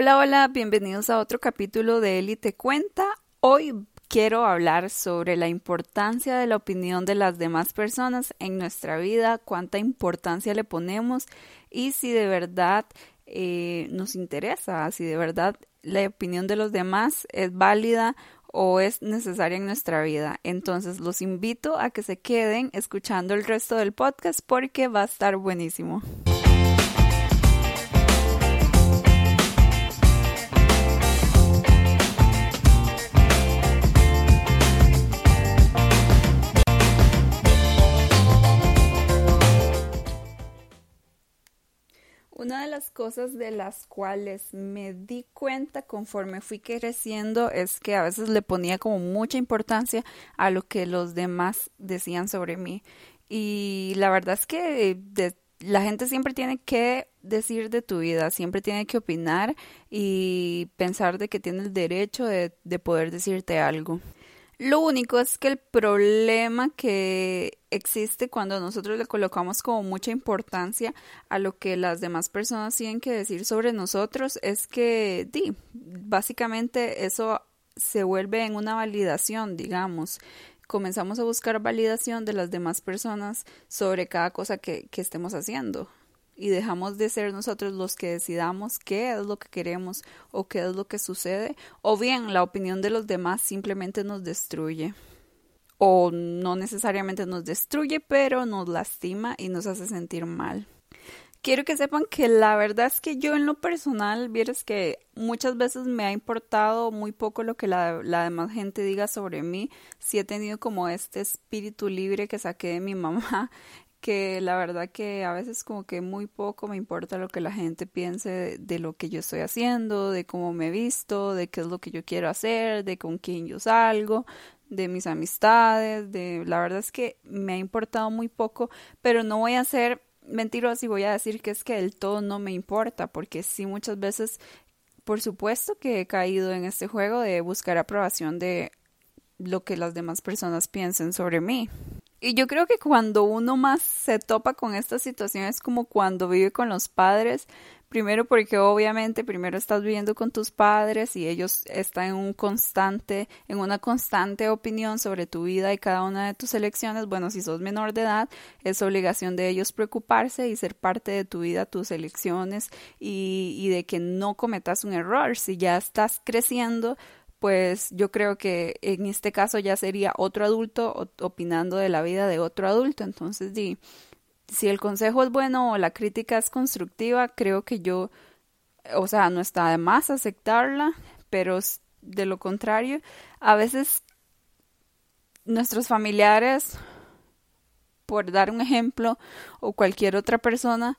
Hola, hola, bienvenidos a otro capítulo de Élite Cuenta. Hoy quiero hablar sobre la importancia de la opinión de las demás personas en nuestra vida, cuánta importancia le ponemos y si de verdad eh, nos interesa, si de verdad la opinión de los demás es válida o es necesaria en nuestra vida. Entonces los invito a que se queden escuchando el resto del podcast porque va a estar buenísimo. Una de las cosas de las cuales me di cuenta conforme fui creciendo es que a veces le ponía como mucha importancia a lo que los demás decían sobre mí. Y la verdad es que la gente siempre tiene que decir de tu vida, siempre tiene que opinar y pensar de que tiene el derecho de, de poder decirte algo. Lo único es que el problema que existe cuando nosotros le colocamos como mucha importancia a lo que las demás personas tienen que decir sobre nosotros es que, di, básicamente eso se vuelve en una validación, digamos. Comenzamos a buscar validación de las demás personas sobre cada cosa que, que estemos haciendo y dejamos de ser nosotros los que decidamos qué es lo que queremos o qué es lo que sucede, o bien la opinión de los demás simplemente nos destruye. O no necesariamente nos destruye, pero nos lastima y nos hace sentir mal. Quiero que sepan que la verdad es que yo en lo personal, vieres que muchas veces me ha importado muy poco lo que la, la demás gente diga sobre mí. Si he tenido como este espíritu libre que saqué de mi mamá que la verdad que a veces como que muy poco me importa lo que la gente piense de, lo que yo estoy haciendo, de cómo me he visto, de qué es lo que yo quiero hacer, de con quién yo salgo, de mis amistades, de la verdad es que me ha importado muy poco, pero no voy a ser mentirosa y voy a decir que es que del todo no me importa, porque sí muchas veces, por supuesto que he caído en este juego de buscar aprobación de lo que las demás personas piensen sobre mí. Y yo creo que cuando uno más se topa con esta situación es como cuando vive con los padres, primero porque obviamente primero estás viviendo con tus padres y ellos están en un constante, en una constante opinión sobre tu vida y cada una de tus elecciones. Bueno, si sos menor de edad, es obligación de ellos preocuparse y ser parte de tu vida, tus elecciones y, y de que no cometas un error. Si ya estás creciendo, pues yo creo que en este caso ya sería otro adulto opinando de la vida de otro adulto. Entonces, di, si el consejo es bueno o la crítica es constructiva, creo que yo, o sea, no está de más aceptarla, pero de lo contrario, a veces nuestros familiares, por dar un ejemplo, o cualquier otra persona,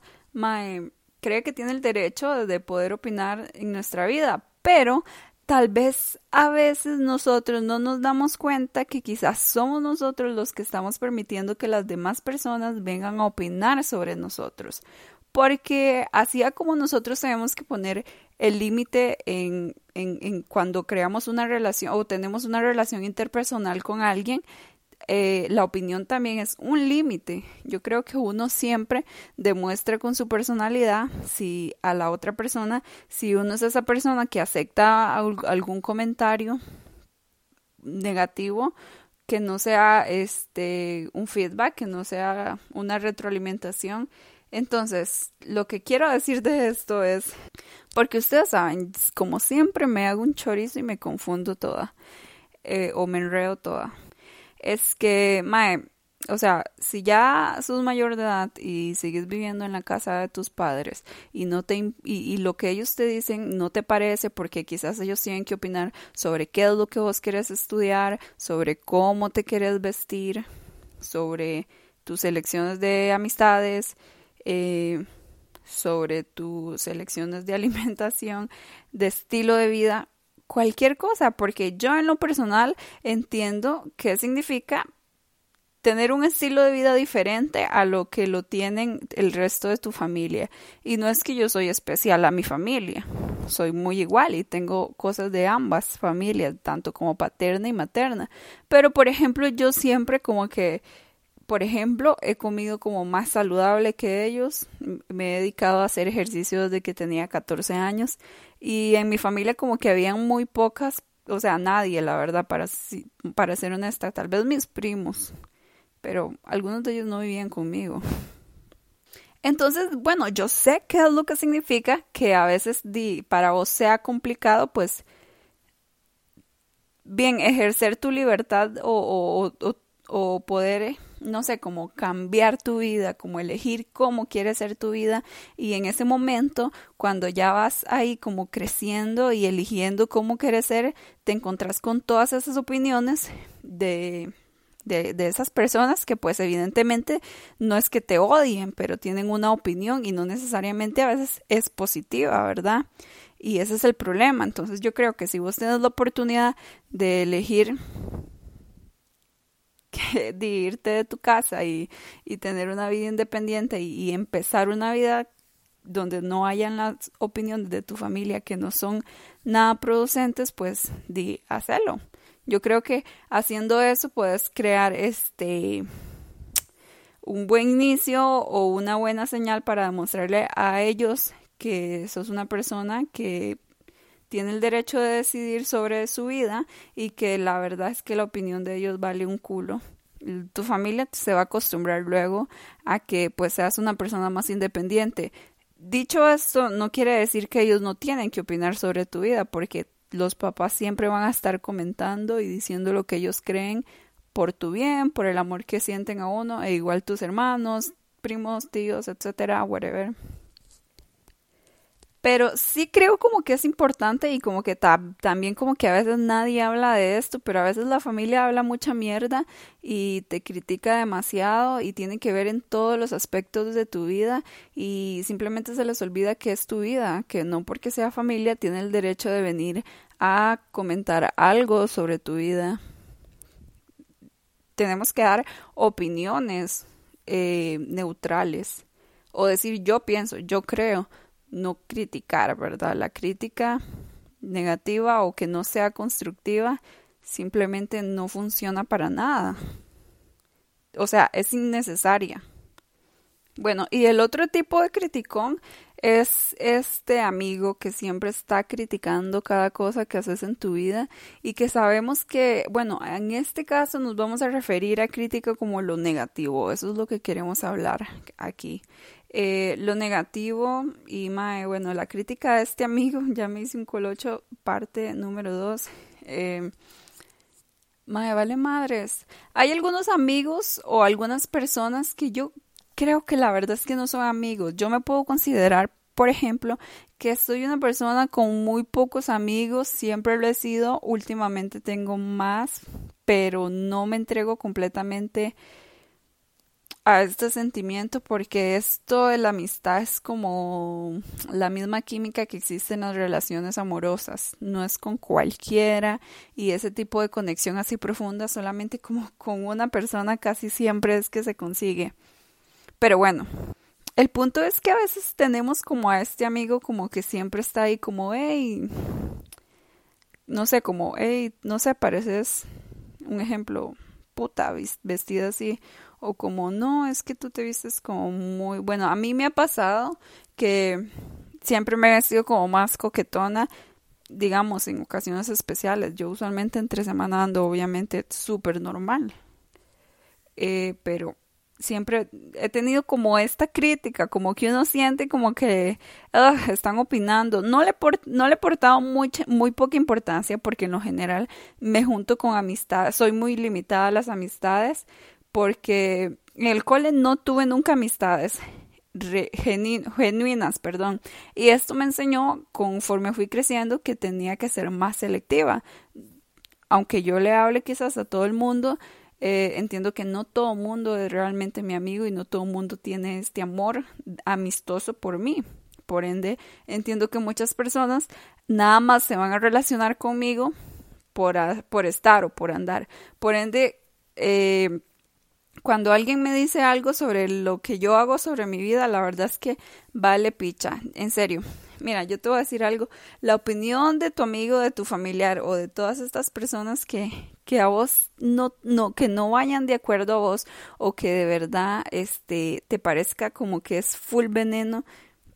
cree que tiene el derecho de poder opinar en nuestra vida, pero tal vez a veces nosotros no nos damos cuenta que quizás somos nosotros los que estamos permitiendo que las demás personas vengan a opinar sobre nosotros. Porque así como nosotros tenemos que poner el límite en, en, en, cuando creamos una relación o tenemos una relación interpersonal con alguien, eh, la opinión también es un límite. Yo creo que uno siempre demuestra con su personalidad si a la otra persona, si uno es esa persona que acepta algún comentario negativo, que no sea este un feedback, que no sea una retroalimentación. Entonces, lo que quiero decir de esto es, porque ustedes saben, como siempre me hago un chorizo y me confundo toda, eh, o me enredo toda es que, mae, o sea, si ya sos mayor de edad y sigues viviendo en la casa de tus padres y no te y, y, lo que ellos te dicen no te parece porque quizás ellos tienen que opinar sobre qué es lo que vos querés estudiar, sobre cómo te quieres vestir, sobre tus elecciones de amistades, eh, sobre tus elecciones de alimentación, de estilo de vida, cualquier cosa, porque yo en lo personal entiendo qué significa tener un estilo de vida diferente a lo que lo tienen el resto de tu familia. Y no es que yo soy especial a mi familia, soy muy igual y tengo cosas de ambas familias, tanto como paterna y materna. Pero, por ejemplo, yo siempre como que, por ejemplo, he comido como más saludable que ellos, me he dedicado a hacer ejercicio desde que tenía 14 años y en mi familia como que habían muy pocas o sea, nadie, la verdad, para, para ser honesta, tal vez mis primos, pero algunos de ellos no vivían conmigo. Entonces, bueno, yo sé qué es lo que significa que a veces para vos sea complicado, pues, bien, ejercer tu libertad o, o, o, poder, no sé, como cambiar tu vida, como elegir cómo quieres ser tu vida. Y en ese momento, cuando ya vas ahí como creciendo y eligiendo cómo quieres ser, te encontrás con todas esas opiniones de de, de, esas personas que pues evidentemente no es que te odien, pero tienen una opinión y no necesariamente a veces es positiva, ¿verdad? Y ese es el problema. Entonces yo creo que si vos tenés la oportunidad de elegir que, de irte de tu casa y, y tener una vida independiente y, y empezar una vida donde no hayan las opiniones de tu familia que no son nada producentes, pues di, hacerlo. Yo creo que haciendo eso puedes crear este un buen inicio o una buena señal para demostrarle a ellos que sos una persona que tiene el derecho de decidir sobre su vida y que la verdad es que la opinión de ellos vale un culo. Tu familia se va a acostumbrar luego a que pues seas una persona más independiente. Dicho esto, no quiere decir que ellos no tienen que opinar sobre tu vida, porque los papás siempre van a estar comentando y diciendo lo que ellos creen por tu bien, por el amor que sienten a uno, e igual tus hermanos, primos, tíos, etcétera, whatever. Pero sí creo como que es importante y como que también como que a veces nadie habla de esto, pero a veces la familia habla mucha mierda y te critica demasiado y tiene que ver en todos los aspectos de tu vida y simplemente se les olvida que es tu vida, que no porque sea familia tiene el derecho de venir a comentar algo sobre tu vida. Tenemos que dar opiniones eh, neutrales o decir yo pienso, yo creo no criticar, ¿verdad? La crítica negativa o que no sea constructiva simplemente no funciona para nada. O sea, es innecesaria. Bueno, y el otro tipo de criticón es este amigo que siempre está criticando cada cosa que haces en tu vida y que sabemos que, bueno, en este caso nos vamos a referir a crítica como lo negativo, eso es lo que queremos hablar aquí. Eh, lo negativo y mae, bueno, la crítica de este amigo, ya me hice un colocho, parte número dos. Eh, mae, vale madres. Hay algunos amigos o algunas personas que yo creo que la verdad es que no son amigos. Yo me puedo considerar, por ejemplo, que soy una persona con muy pocos amigos, siempre lo he sido, últimamente tengo más, pero no me entrego completamente a este sentimiento porque esto de la amistad es como la misma química que existe en las relaciones amorosas, no es con cualquiera y ese tipo de conexión así profunda solamente como con una persona casi siempre es que se consigue. Pero bueno, el punto es que a veces tenemos como a este amigo como que siempre está ahí como, hey, no sé, como, hey, no sé, pareces un ejemplo, puta, vestida así o como no, es que tú te vistes como muy bueno. A mí me ha pasado que siempre me he vestido como más coquetona, digamos, en ocasiones especiales. Yo usualmente entre semana ando obviamente súper normal. Eh, pero siempre he tenido como esta crítica, como que uno siente como que están opinando. No le, no le he portado mucha, muy poca importancia porque en lo general me junto con amistades, soy muy limitada a las amistades, porque en el cole no tuve nunca amistades genuinas, perdón. Y esto me enseñó conforme fui creciendo que tenía que ser más selectiva. Aunque yo le hable quizás a todo el mundo, eh, entiendo que no todo el mundo es realmente mi amigo y no todo el mundo tiene este amor amistoso por mí. Por ende, entiendo que muchas personas nada más se van a relacionar conmigo por, estar o por andar. Por ende, eh, cuando alguien me dice algo sobre lo que yo hago sobre mi vida, la verdad es que vale picha, en serio. Mira, yo te voy a decir algo, la opinión de tu amigo, de tu familiar o de todas estas personas que, que a vos no, no, que no vayan de acuerdo a vos o que de verdad este, te parezca como que es full veneno,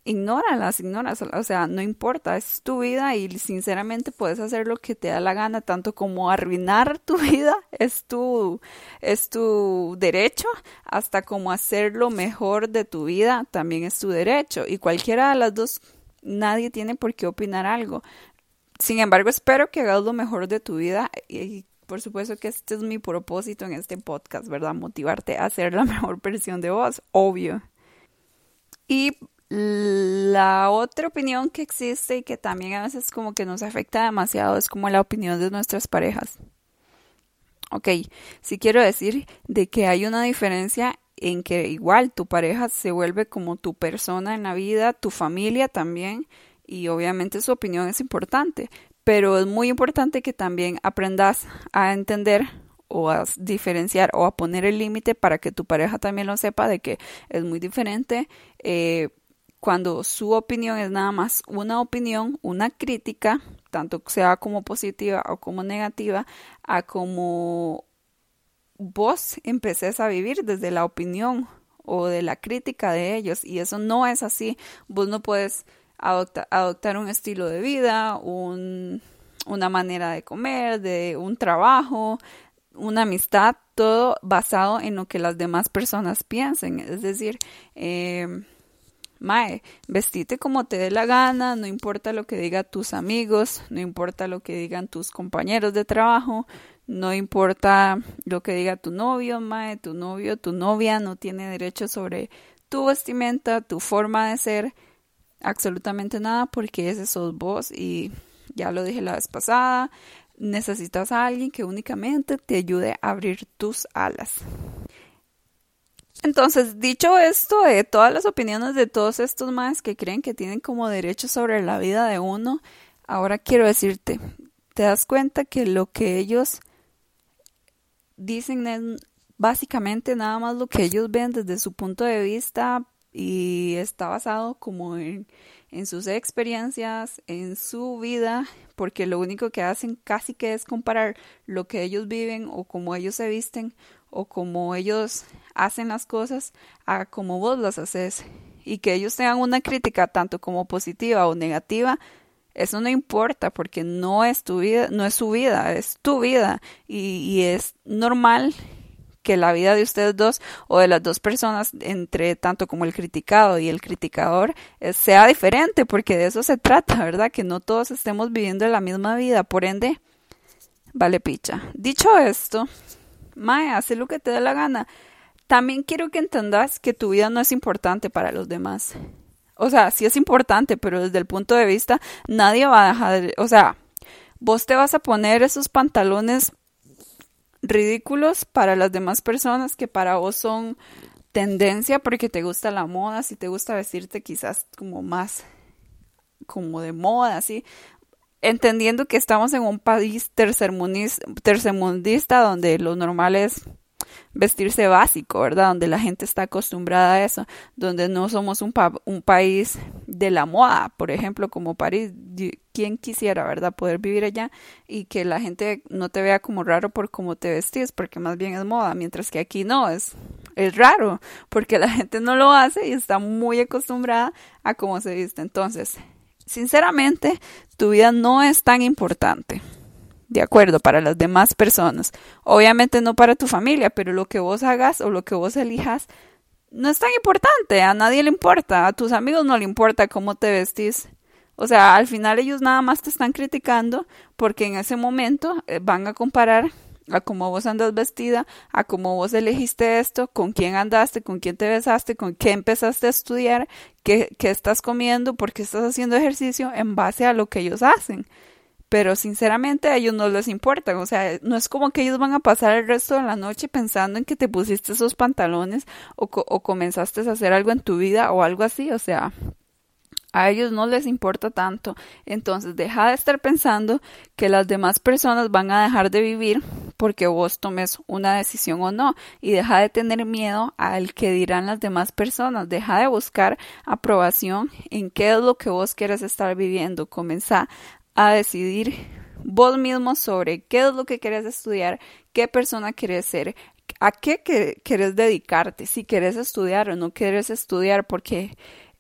ignóralas, ignoras, o sea, no importa, es tu vida y sinceramente puedes hacer lo que te da la gana, tanto como arruinar tu vida, es tu, es tu derecho, hasta como hacer lo mejor de tu vida, también es tu derecho, y cualquiera de las dos, nadie tiene por qué opinar algo. Sin embargo, espero que hagas lo mejor de tu vida y por supuesto que este es mi propósito en este podcast, ¿verdad? Motivarte a ser la mejor versión de vos, obvio. Y la otra opinión que existe y que también a veces como que nos afecta demasiado es como la opinión de nuestras parejas. Ok, sí quiero decir de que hay una diferencia en que igual tu pareja se vuelve como tu persona en la vida, tu familia también, y obviamente su opinión es importante, pero es muy importante que también aprendas a entender o a diferenciar o a poner el límite para que tu pareja también lo sepa de que es muy diferente eh, cuando su opinión es nada más una opinión, una crítica, tanto sea como positiva o como negativa, a como vos empeces a vivir desde la opinión o de la crítica de ellos y eso no es así. Vos no puedes adoptar un estilo de vida, un, una manera de comer, de un trabajo, una amistad, todo basado en lo que las demás personas piensen. Es decir, eh, Mae, vestite como te dé la gana, no importa lo que digan tus amigos, no importa lo que digan tus compañeros de trabajo, no importa lo que diga tu novio, Mae, tu novio, tu novia no tiene derecho sobre tu vestimenta, tu forma de ser, absolutamente nada, porque ese sos vos y ya lo dije la vez pasada, necesitas a alguien que únicamente te ayude a abrir tus alas. Entonces, dicho esto, de todas las opiniones de todos estos más que creen que tienen como derecho sobre la vida de uno, ahora quiero decirte, te das cuenta que lo que ellos dicen es básicamente nada más lo que ellos ven desde su punto de vista y está basado como en, en sus experiencias, en su vida, porque lo único que hacen casi que es comparar lo que ellos viven o cómo ellos se visten o como ellos hacen las cosas a como vos las haces y que ellos tengan una crítica tanto como positiva o negativa eso no importa porque no es tu vida, no es su vida, es tu vida y, es normal que la vida de ustedes dos o de las dos personas, entre tanto como el criticado y el criticador, eh, sea diferente, porque de eso se trata, ¿verdad? Que no todos estemos viviendo la misma vida, por ende, vale picha. Dicho esto, Mae, haz lo que te dé la gana. También quiero que entendas que tu vida no es importante para los demás. O sea, sí es importante, pero desde el punto de vista, nadie va a dejar, o sea, vos te vas a poner esos pantalones ridículos para las demás personas que para vos son tendencia porque te gusta la moda, si te gusta vestirte quizás como más como de moda, así entendiendo que estamos en un país tercermundista donde lo normal es vestirse básico, ¿verdad? Donde la gente está acostumbrada a eso, donde no somos un, un país de la moda, por ejemplo, como París. ¿Quién quisiera, verdad, poder vivir allá y que la gente no te vea como raro por cómo te vestís, porque más bien es moda, mientras que aquí no, es, es raro, porque la gente no lo hace y está muy acostumbrada a cómo se viste. Entonces, sinceramente, tu vida no es tan importante. De acuerdo, para las demás personas. Obviamente no para tu familia, pero lo que vos hagas o lo que vos elijas no es tan importante. A nadie le importa. A tus amigos no le importa cómo te vestís. O sea, al final ellos nada más te están criticando porque en ese momento eh, van a comparar a cómo vos andas vestida, a cómo vos elegiste esto, con quién andaste, con quién te besaste, con qué empezaste a estudiar, qué, qué estás comiendo, por qué estás haciendo ejercicio en base a lo que ellos hacen. Pero sinceramente a ellos no les importa, o sea, no es como que ellos van a pasar el resto de la noche pensando en que te pusiste esos pantalones o, o comenzaste a hacer algo en tu vida o algo así, o sea, a ellos no les importa tanto. Entonces deja de estar pensando que las demás personas van a dejar de vivir porque vos tomes una decisión o no. Y deja de tener miedo al que dirán las demás personas. Deja de buscar aprobación en qué es lo que vos quieres estar viviendo. Comienza a decidir vos mismo sobre qué es lo que quieres estudiar, qué persona quieres ser, a qué quieres dedicarte, si quieres estudiar o no quieres estudiar, porque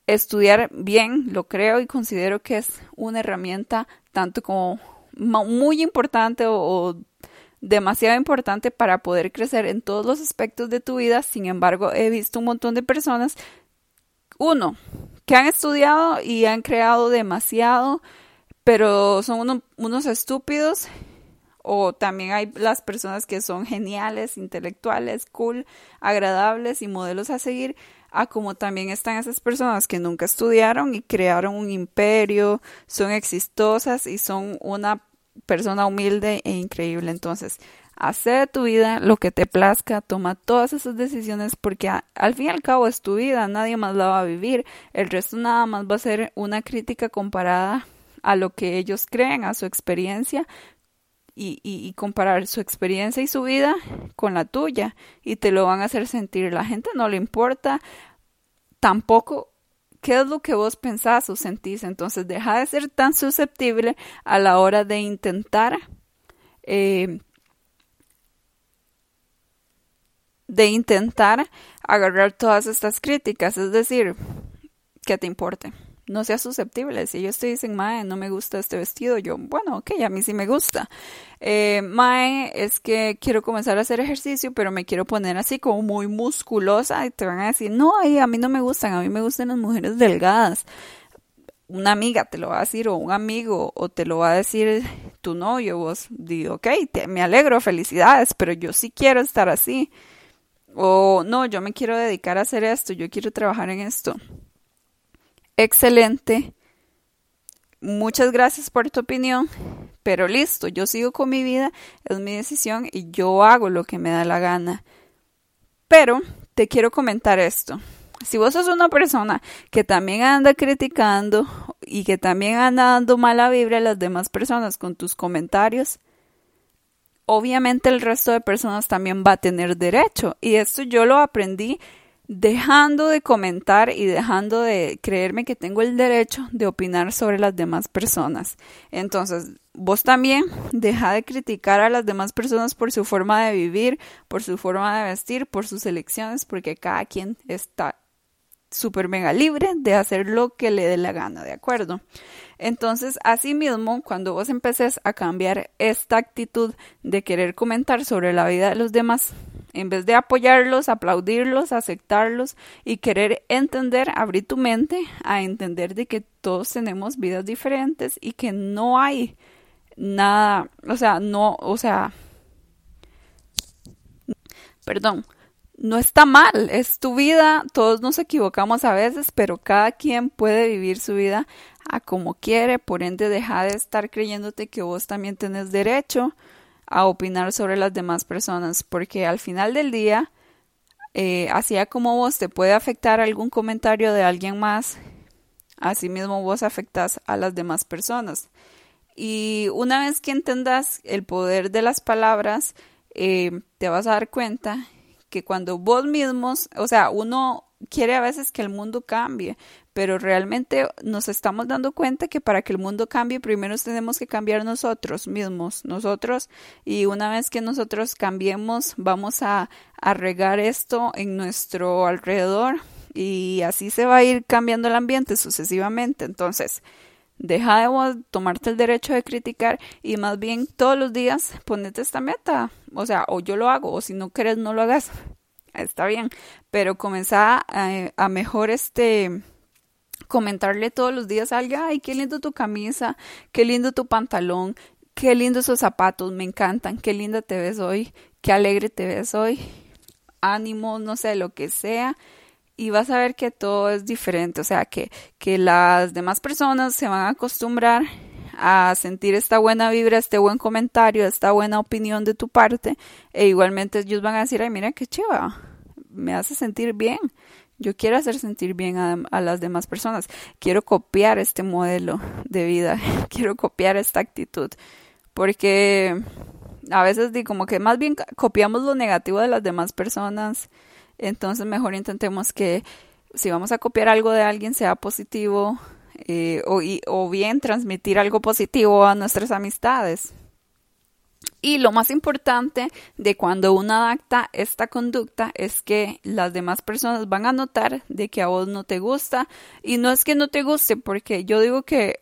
estudiar bien, lo creo y considero que es una herramienta tanto como muy importante o, demasiado importante para poder crecer en todos los aspectos de tu vida. Sin embargo, he visto un montón de personas, uno, que han estudiado y han creado demasiado, pero son unos estúpidos. O también hay las personas que son geniales, intelectuales, cool, agradables y modelos a seguir, a como también están esas personas que nunca estudiaron y crearon un imperio, son exitosas y son una persona humilde e increíble. Entonces, hace de tu vida lo que te plazca, toma todas esas decisiones porque al fin y al cabo es tu vida, nadie más la va a vivir, el resto nada más va a ser una crítica comparada a lo que ellos creen, a su experiencia, y, y, comparar su experiencia y su vida con la tuya y te lo van a hacer sentir. La gente no le importa tampoco qué es lo que vos pensás o sentís. Entonces deja de ser tan susceptible a la hora de intentar eh, de intentar agarrar todas estas críticas. Es decir, que te importe no seas susceptible. Si ellos te dicen, Mae, no me gusta este vestido, yo, bueno, ok, a mí sí me gusta. Eh, Mae, es que quiero comenzar a hacer ejercicio, pero me quiero poner así como muy musculosa y te van a decir, no, a mí no me gustan, a mí me gustan las mujeres delgadas. Una amiga te lo va a decir, o un amigo, o te lo va a decir tu novio, vos digo, ok, me alegro, felicidades, pero yo sí quiero estar así. O no, yo me quiero dedicar a hacer esto, yo quiero trabajar en esto excelente. Muchas gracias por tu opinión, pero listo, yo sigo con mi vida, es mi decisión y yo hago lo que me da la gana. Pero te quiero comentar esto. Si vos sos una persona que también anda criticando y que también anda dando mala vibra a las demás personas con tus comentarios, obviamente el resto de personas también va a tener derecho. Y esto yo lo aprendí dejando de comentar y dejando de creerme que tengo el derecho de opinar sobre las demás personas. Entonces, vos también deja de criticar a las demás personas por su forma de vivir, por su forma de vestir, por sus elecciones, porque cada quien está súper mega libre de hacer lo que le dé la gana, ¿de acuerdo? Entonces, asimismo, cuando vos empeces a cambiar esta actitud de querer comentar sobre la vida de los demás, en vez de apoyarlos, aplaudirlos, aceptarlos y querer entender, abrir tu mente a entender de que todos tenemos vidas diferentes y que no hay nada, o sea, no, o sea, perdón, no está mal, es tu vida, todos nos equivocamos a veces, pero cada quien puede vivir su vida a como quiere, por ende deja de estar creyéndote que vos también tenés derecho a opinar sobre las demás personas, porque al final del día, eh, así como vos te puede afectar algún comentario de alguien más, así mismo vos afectas a las demás personas. Y una vez que entendas el poder de las palabras, eh, te vas a dar cuenta que cuando vos mismos, o sea, uno quiere a veces que el mundo cambie, pero realmente nos estamos dando cuenta que para que el mundo cambie, primero tenemos que cambiar nosotros mismos, nosotros, y una vez que nosotros cambiemos, vamos a, regar esto en nuestro alrededor y así se va a ir cambiando el ambiente sucesivamente. Entonces, deja de tomarte el derecho de criticar y más bien todos los días ponete esta meta. O sea, o yo lo hago, o si no quieres, no lo hagas. Está bien, pero comenzar a, a mejor este comentarle todos los días a alguien, ay, qué lindo tu camisa, qué lindo tu pantalón, qué lindos esos zapatos, me encantan, qué linda te ves hoy, qué alegre te ves hoy, ánimo, no sé, lo que sea. Y vas a ver que todo es diferente, o sea, que, que las demás personas se van a acostumbrar a sentir esta buena vibra, este buen comentario, esta buena opinión de tu parte, e igualmente ellos van a decir, ay, mira qué chiva, me hace sentir bien. Yo quiero hacer sentir bien a, las demás personas. Quiero copiar este modelo de vida. Quiero copiar esta actitud. Porque a veces digo como que más bien copiamos lo negativo de las demás personas. Entonces mejor intentemos que si vamos a copiar algo de alguien sea positivo eh, o, o bien transmitir algo positivo a nuestras amistades. Y lo más importante de cuando uno adapta esta conducta es que las demás personas van a notar de que a vos no te gusta. Y no es que no te guste, porque yo digo que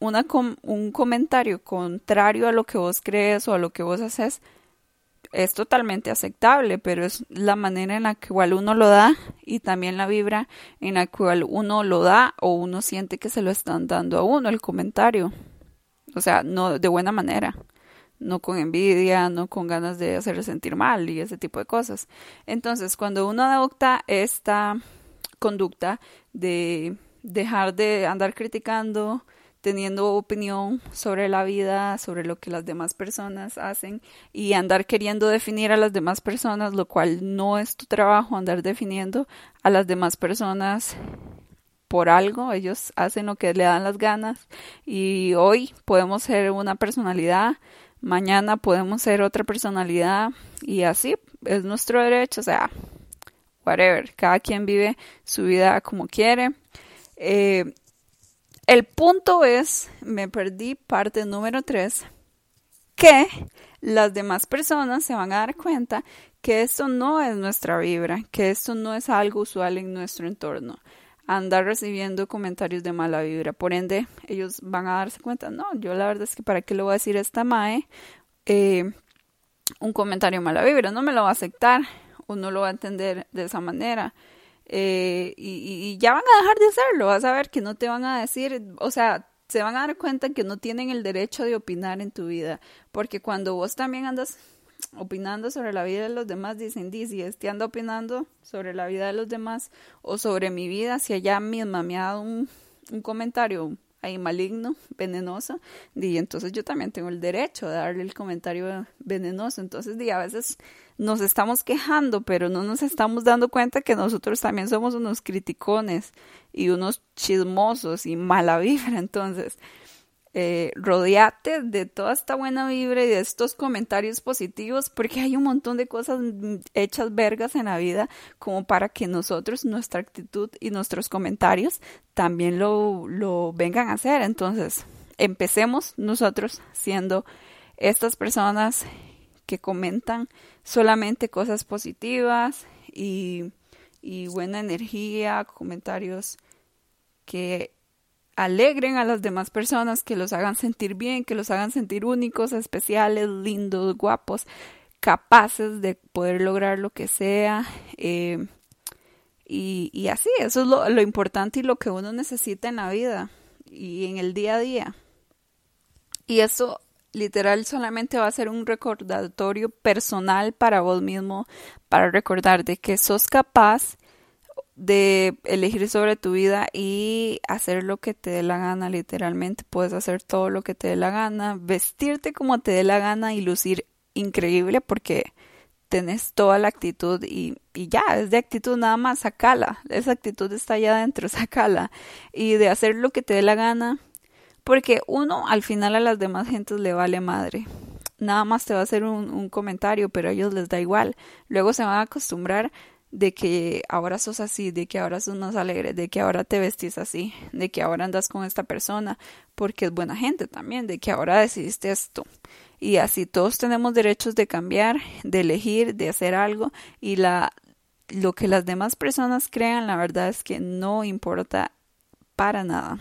una un comentario contrario a lo que vos crees o a lo que vos haces es totalmente aceptable, pero es la manera en la igual uno lo da y también la vibra en la cual uno lo da o uno siente que se lo están dando a uno el comentario. O sea, no de buena manera, no con envidia, no con ganas de hacerle sentir mal y ese tipo de cosas. Entonces, cuando uno adopta esta conducta de dejar de andar criticando, teniendo opinión sobre la vida, sobre lo que las demás personas hacen y andar queriendo definir a las demás personas, lo cual no es tu trabajo andar definiendo a las demás personas por algo, ellos hacen lo que le dan las ganas y hoy podemos ser una personalidad, mañana podemos ser otra personalidad y así es nuestro derecho, o sea, whatever, cada quien vive su vida como quiere. Eh, el punto es, me perdí parte número 3, que las demás personas se van a dar cuenta que esto no es nuestra vibra, que esto no es algo usual en nuestro entorno. Andar recibiendo comentarios de mala vibra. Por ende, ellos van a darse cuenta, no, yo la verdad es que para qué le voy a decir a esta Mae eh, un comentario de mala vibra, no me lo va a aceptar o no lo va a entender de esa manera. Eh, y, ya van a dejar de hacerlo, vas a ver que no te van a decir, o sea, se van a dar cuenta que no tienen el derecho de opinar en tu vida, porque cuando vos también andas opinando sobre la vida de los demás, dicen, si este anda opinando sobre la vida de los demás o sobre mi vida, si allá misma me ha dado un, un comentario ahí maligno, venenoso, y entonces yo también tengo el derecho de darle el comentario venenoso. Entonces, di, a veces nos estamos quejando, pero no nos estamos dando cuenta que nosotros también somos unos criticones y unos chismosos y mala. Entonces, eh, rodeate de toda esta buena vibra y de estos comentarios positivos, porque hay un montón de cosas hechas vergas en la vida como para que nosotros, nuestra actitud y nuestros comentarios también lo, lo vengan a hacer. Entonces, empecemos nosotros siendo estas personas que comentan solamente cosas positivas y, y buena energía, comentarios que alegren a las demás personas, que los hagan sentir bien, que los hagan sentir únicos, especiales, lindos, guapos, capaces de poder lograr lo que sea. Eh, y, y, así, eso es lo, lo importante y lo que uno necesita en la vida y en el día a día. Y eso literal solamente va a ser un recordatorio personal para vos mismo, para recordar de que sos capaz de elegir sobre tu vida y hacer lo que te dé la gana, literalmente. Puedes hacer todo lo que te dé la gana, vestirte como te dé la gana y lucir increíble porque tenés toda la actitud y, y ya, es de actitud nada más, sacala. Esa actitud está allá adentro, sacala. Y de hacer lo que te dé la gana, porque uno al final a las demás gentes le vale madre. Nada más te va a hacer un, un comentario, pero a ellos les da igual. Luego se van a acostumbrar de que ahora sos así, de que ahora sos más alegre, de que ahora te vestís así, de que ahora andas con esta persona, porque es buena gente también, de que ahora decidiste esto. Y así todos tenemos derechos de cambiar, de elegir, de hacer algo y la lo que las demás personas crean, la verdad es que no importa para nada.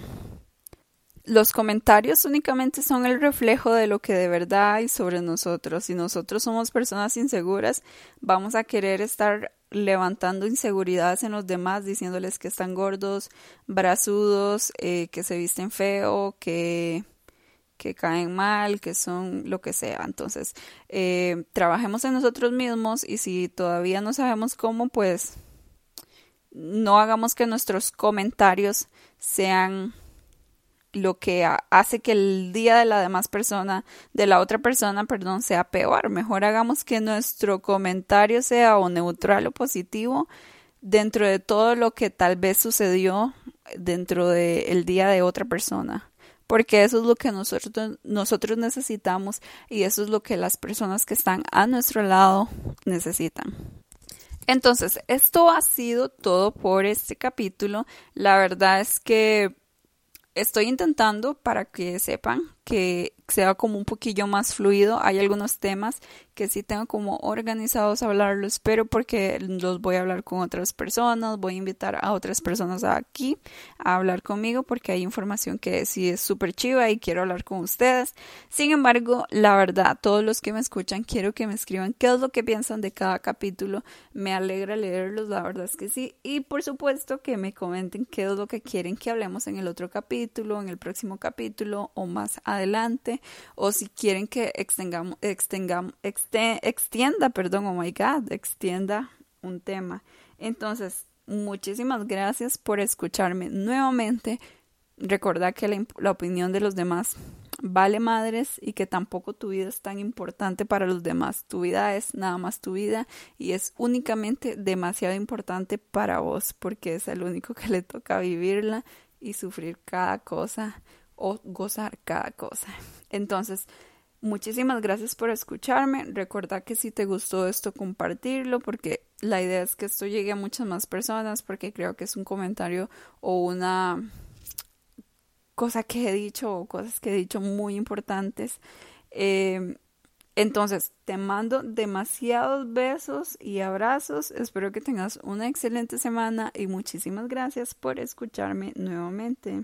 Los comentarios únicamente son el reflejo de lo que de verdad hay sobre nosotros. Si nosotros somos personas inseguras, vamos a querer estar levantando inseguridades en los demás, diciéndoles que están gordos, brazudos, eh, que se visten feo, que, que caen mal, que son lo que sea. Entonces, eh, trabajemos en nosotros mismos y si todavía no sabemos cómo, pues no hagamos que nuestros comentarios sean lo que hace que el día de la demás persona, de la otra persona, perdón, sea peor. Mejor hagamos que nuestro comentario sea o neutral o positivo dentro de todo lo que tal vez sucedió dentro del día de otra persona. Porque eso es lo que nosotros, nosotros necesitamos y eso es lo que las personas que están a nuestro lado necesitan. Entonces, esto ha sido todo por este capítulo. La verdad es que estoy intentando para que sepan que sea como un poquillo más fluido. Hay algunos temas que sí tengo como organizados a hablarlos, pero porque los voy a hablar con otras personas, voy a invitar a otras personas aquí a hablar conmigo porque hay información que sí es súper chiva y quiero hablar con ustedes. Sin embargo, la verdad, todos los que me escuchan, quiero que me escriban qué es lo que piensan de cada capítulo. Me alegra leerlos, la verdad es que sí. Y por supuesto que me comenten qué es lo que quieren que hablemos en el otro capítulo, en el próximo capítulo o más adelante o si quieren que extengamos, extengamos, extienda, perdón, oh my God, extienda un tema. Entonces, muchísimas gracias por escucharme nuevamente. Recordad que la, opinión de los demás vale madres y que tampoco tu vida es tan importante para los demás. Tu vida es nada más tu vida y es únicamente demasiado importante para vos porque es el único que le toca vivirla y sufrir cada cosa o gozar cada cosa. Entonces, muchísimas gracias por escucharme. Recuerda que si te gustó esto, compartirlo, porque la idea es que esto llegue a muchas más personas, porque creo que es un comentario o una cosa que he dicho o cosas que he dicho muy importantes. Eh, entonces, te mando demasiados besos y abrazos. Espero que tengas una excelente semana y muchísimas gracias por escucharme nuevamente.